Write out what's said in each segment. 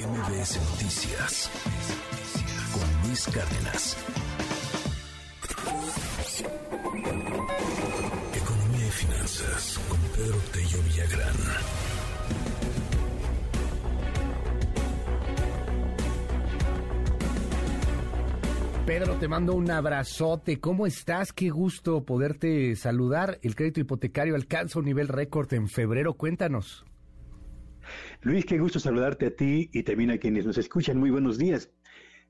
MBS Noticias con Luis Cárdenas. Economía y finanzas con Pedro Tello Villagrán. Pedro, te mando un abrazote. ¿Cómo estás? Qué gusto poderte saludar. El crédito hipotecario alcanza un nivel récord en febrero. Cuéntanos. Luis, qué gusto saludarte a ti y también a quienes nos escuchan. Muy buenos días.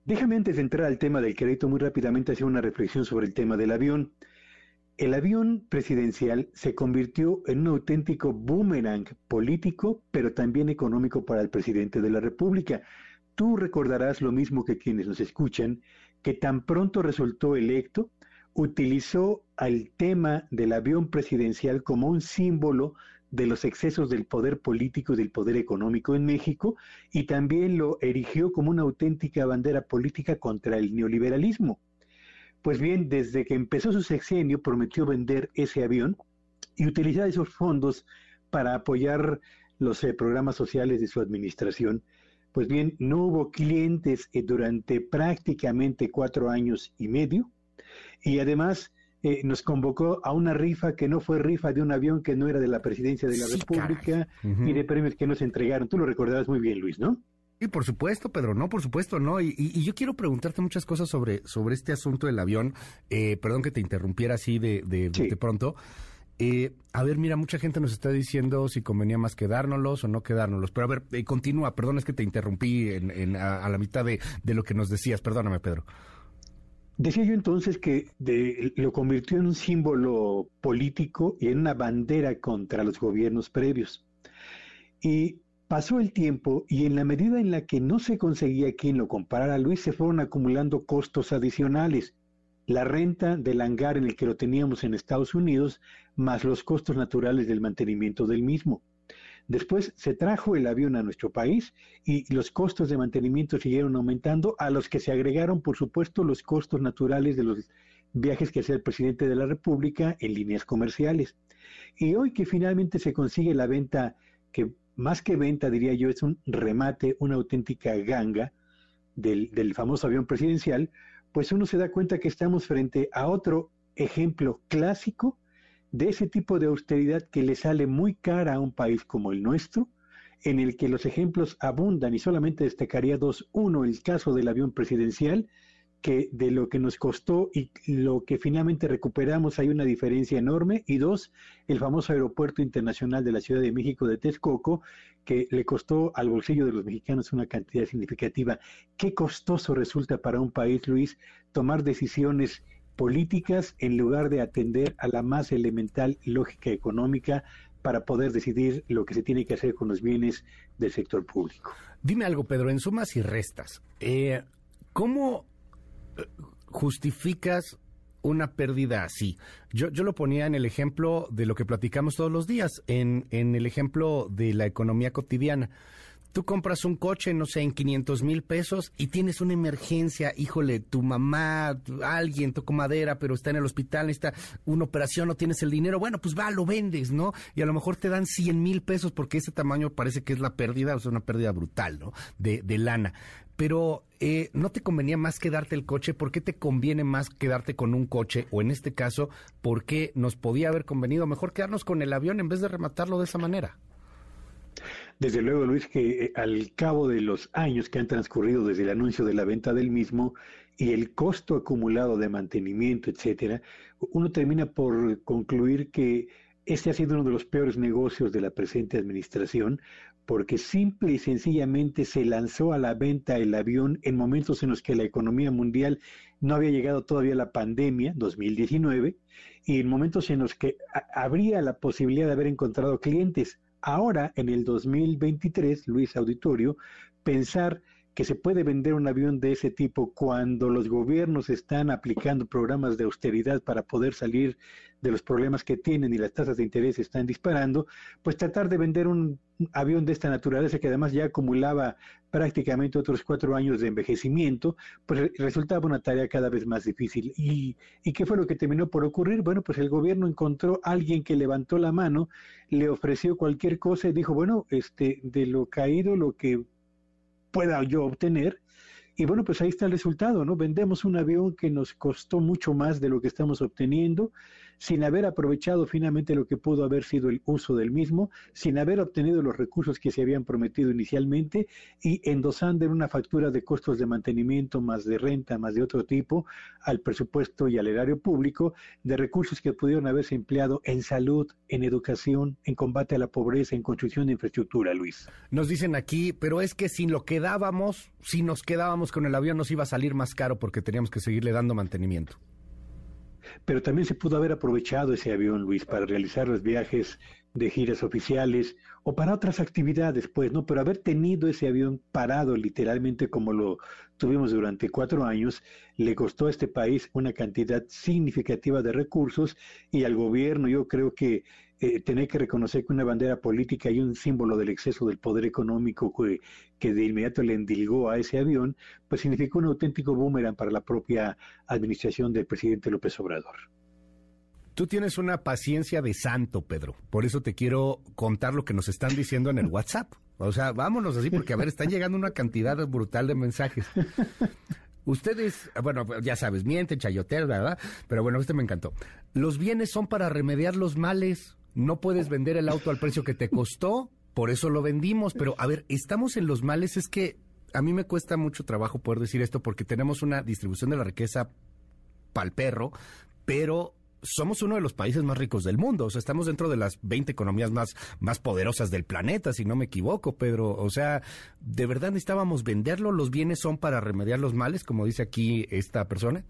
Déjame antes de entrar al tema del crédito muy rápidamente hacer una reflexión sobre el tema del avión. El avión presidencial se convirtió en un auténtico boomerang político, pero también económico para el presidente de la República. Tú recordarás lo mismo que quienes nos escuchan, que tan pronto resultó electo, utilizó al tema del avión presidencial como un símbolo de los excesos del poder político y del poder económico en México y también lo erigió como una auténtica bandera política contra el neoliberalismo. Pues bien, desde que empezó su sexenio prometió vender ese avión y utilizar esos fondos para apoyar los eh, programas sociales de su administración. Pues bien, no hubo clientes eh, durante prácticamente cuatro años y medio y además eh, nos convocó a una rifa que no fue rifa de un avión que no era de la presidencia de la República y de premios que nos entregaron. Tú lo recordarás muy bien, Luis, ¿no? Y por supuesto, Pedro, no, por supuesto, no. Y, yo quiero preguntarte muchas cosas sobre, sobre este asunto del avión. Eh, perdón que te interrumpiera así de, de, de pronto. Eh, a ver, mira, mucha gente nos está diciendo si convenía más quedárnoslos o no quedárnoslos. Pero a ver, eh, continúa, perdón, es que te interrumpí en, a, la mitad de, lo que nos decías. Perdóname, Pedro. Decía yo entonces que lo convirtió en un símbolo político y en una bandera contra los gobiernos previos. Y pasó el tiempo y en la medida en la que no se conseguía quien lo comparara, Luis, se fueron acumulando costos adicionales la renta del hangar en el que lo teníamos en Estados Unidos, más los costos naturales del mantenimiento del mismo. Después se trajo el avión a nuestro país y los costos de mantenimiento siguieron aumentando, a los que se agregaron, por supuesto, los costos naturales de los viajes que hacía el presidente de la República en líneas comerciales. Y hoy que finalmente se consigue la venta, que más que venta, diría yo, es un remate, una auténtica ganga del, del famoso avión presidencial, pues uno se da cuenta que estamos frente a otro ejemplo clásico de ese tipo de austeridad que le sale muy cara a un país como el nuestro, en el que los ejemplos abundan y solamente destacaría dos. Uno, el caso del avión presidencial, que de lo que nos costó y lo que finalmente recuperamos hay una diferencia enorme. Y dos, el famoso aeropuerto internacional de la Ciudad de México de Texcoco, que le costó al bolsillo de los mexicanos una cantidad significativa. Qué costoso resulta para un país, Luis, tomar decisiones políticas en lugar de atender a la más elemental lógica económica para poder decidir lo que se tiene que hacer con los bienes del sector público. Dime algo, Pedro, en sumas y restas, eh, ¿cómo eh, justificas una pérdida así. Yo, yo lo ponía en el ejemplo de lo que platicamos todos los días, en, en el ejemplo de la economía cotidiana. Tú compras un coche, no sé, en 500 mil pesos y tienes una emergencia, híjole, tu mamá, alguien tocó madera, pero está en el hospital, está una operación, no tienes el dinero, bueno, pues va, lo vendes, ¿no? Y a lo mejor te dan 100 mil pesos porque ese tamaño parece que es la pérdida, o sea, una pérdida brutal, ¿no? De, de lana pero eh, ¿no te convenía más quedarte el coche? ¿Por qué te conviene más quedarte con un coche? O en este caso, ¿por qué nos podía haber convenido mejor quedarnos con el avión en vez de rematarlo de esa manera? Desde luego, Luis, que eh, al cabo de los años que han transcurrido desde el anuncio de la venta del mismo y el costo acumulado de mantenimiento, etcétera, uno termina por concluir que este ha sido uno de los peores negocios de la presente administración, porque simple y sencillamente se lanzó a la venta el avión en momentos en los que la economía mundial no había llegado todavía a la pandemia, 2019, y en momentos en los que habría la posibilidad de haber encontrado clientes. Ahora, en el 2023, Luis Auditorio, pensar que se puede vender un avión de ese tipo cuando los gobiernos están aplicando programas de austeridad para poder salir de los problemas que tienen y las tasas de interés están disparando, pues tratar de vender un avión de esta naturaleza que además ya acumulaba prácticamente otros cuatro años de envejecimiento, pues resultaba una tarea cada vez más difícil. ¿Y, ¿Y qué fue lo que terminó por ocurrir? Bueno, pues el gobierno encontró a alguien que levantó la mano, le ofreció cualquier cosa y dijo, bueno, este, de lo caído, lo que pueda yo obtener. Y bueno, pues ahí está el resultado, ¿no? Vendemos un avión que nos costó mucho más de lo que estamos obteniendo sin haber aprovechado finalmente lo que pudo haber sido el uso del mismo, sin haber obtenido los recursos que se habían prometido inicialmente y endosando en una factura de costos de mantenimiento, más de renta, más de otro tipo, al presupuesto y al erario público, de recursos que pudieron haberse empleado en salud, en educación, en combate a la pobreza, en construcción de infraestructura, Luis. Nos dicen aquí, pero es que si lo quedábamos, si nos quedábamos con el avión nos iba a salir más caro porque teníamos que seguirle dando mantenimiento pero también se pudo haber aprovechado ese avión, Luis, para realizar los viajes de giras oficiales o para otras actividades, pues, ¿no? Pero haber tenido ese avión parado literalmente como lo tuvimos durante cuatro años, le costó a este país una cantidad significativa de recursos y al gobierno yo creo que eh, tener que reconocer que una bandera política y un símbolo del exceso del poder económico que, que de inmediato le endilgó a ese avión, pues significó un auténtico boomerang para la propia administración del presidente López Obrador. Tú tienes una paciencia de santo, Pedro. Por eso te quiero contar lo que nos están diciendo en el WhatsApp. O sea, vámonos así, porque a ver, están llegando una cantidad brutal de mensajes. Ustedes, bueno, ya sabes, mienten, chayotean, ¿verdad? Pero bueno, este me encantó. Los bienes son para remediar los males. No puedes vender el auto al precio que te costó, por eso lo vendimos. Pero a ver, estamos en los males, es que a mí me cuesta mucho trabajo poder decir esto porque tenemos una distribución de la riqueza pal perro, pero somos uno de los países más ricos del mundo. O sea, estamos dentro de las 20 economías más, más poderosas del planeta, si no me equivoco, Pedro. O sea, ¿de verdad necesitábamos venderlo? ¿Los bienes son para remediar los males, como dice aquí esta persona?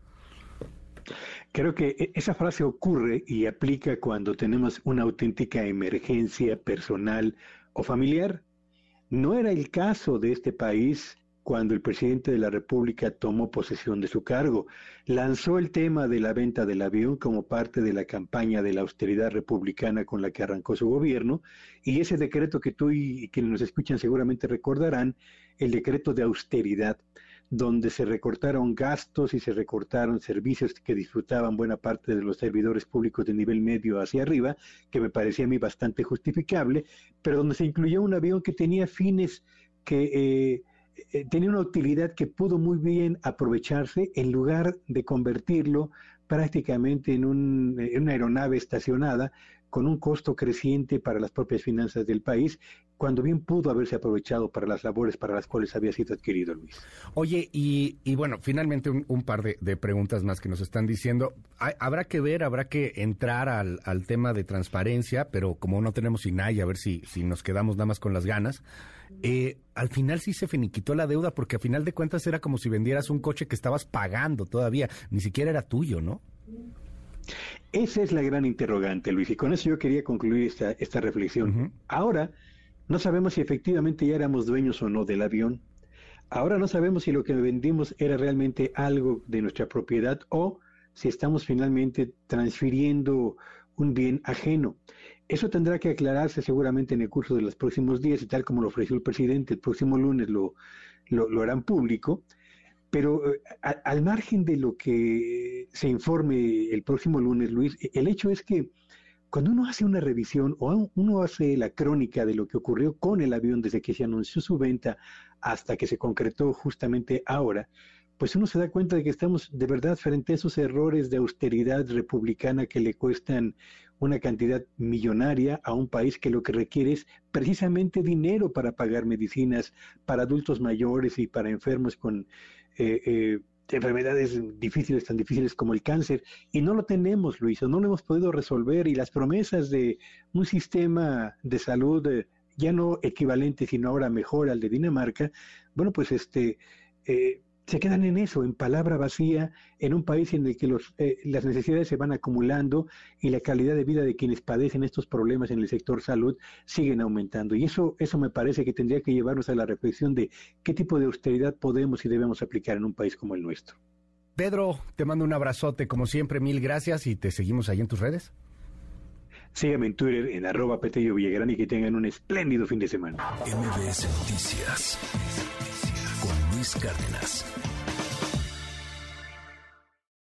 Creo que e, esa frase ocurre y aplica cuando tenemos una auténtica emergencia personal o familiar. No era el caso de este país cuando el presidente de la República tomó posesión de su cargo. Lanzó el tema de la venta del avión como parte de la campaña de la austeridad republicana con la que arrancó su gobierno, y ese decreto que tú y quienes nos escuchan seguramente recordarán, el decreto de austeridad, donde se recortaron gastos y se recortaron servicios que disfrutaban buena parte de los servidores públicos de nivel medio hacia arriba, que me parecía a mí bastante justificable, pero donde se incluyó un avión que tenía fines que... Eh, eh, tenía una utilidad que pudo muy bien aprovecharse en lugar de convertirlo prácticamente en, en una aeronave estacionada con un costo creciente para las propias finanzas del país, cuando bien pudo haberse aprovechado para las labores para las cuales había sido adquirido, Luis. Oye, y, bueno, finalmente un, par de, preguntas más que nos están diciendo. habrá que ver, habrá que entrar al, tema de transparencia, pero como no tenemos INAI, a ver si, si nos quedamos nada más con las ganas. Eh, al final sí se finiquitó la deuda, porque a final de cuentas era como si vendieras un coche que estabas pagando todavía, ni siquiera era tuyo, ¿no? Esa es la gran interrogante, Luis, y con eso yo quería concluir esta, esta reflexión. Ahora, no sabemos si efectivamente ya éramos dueños o no del avión. Ahora no sabemos si lo que vendimos era realmente algo de nuestra propiedad o si estamos finalmente transfiriendo un bien ajeno. Eso tendrá que aclararse seguramente en el curso de los próximos días y tal como lo ofreció el presidente, el próximo lunes lo, lo harán público. Pero eh, al margen de lo que se informe el próximo lunes, Luis, e, el hecho es que cuando uno hace una revisión o uno hace la crónica de lo que ocurrió con el avión desde que se anunció su venta hasta que se concretó justamente ahora, pues uno se da cuenta de que estamos de verdad frente a esos errores de austeridad republicana que le cuestan una cantidad millonaria a un país que lo que requiere es precisamente dinero para pagar medicinas para adultos mayores y para enfermos con eh, eh, enfermedades difíciles, tan difíciles como el cáncer, y no lo tenemos, Luis, no lo hemos podido resolver, y las promesas de un sistema de salud eh, ya no equivalente, sino ahora mejor al de Dinamarca, bueno, pues este, eh, se quedan en eso, en palabra vacía, en un país en el que los, eh, las necesidades se van acumulando y la calidad de vida de quienes padecen estos problemas en el sector salud siguen aumentando. Y eso, eso me parece que tendría que llevarnos a la reflexión de qué tipo de austeridad podemos y debemos aplicar en un país como el nuestro. Pedro, te mando un abrazote, como siempre, mil gracias y te seguimos ahí en tus redes. Sígueme en Twitter en arroba Petello Villagrán y que tengan un espléndido fin de semana. MBS Noticias Luis Cárdenas.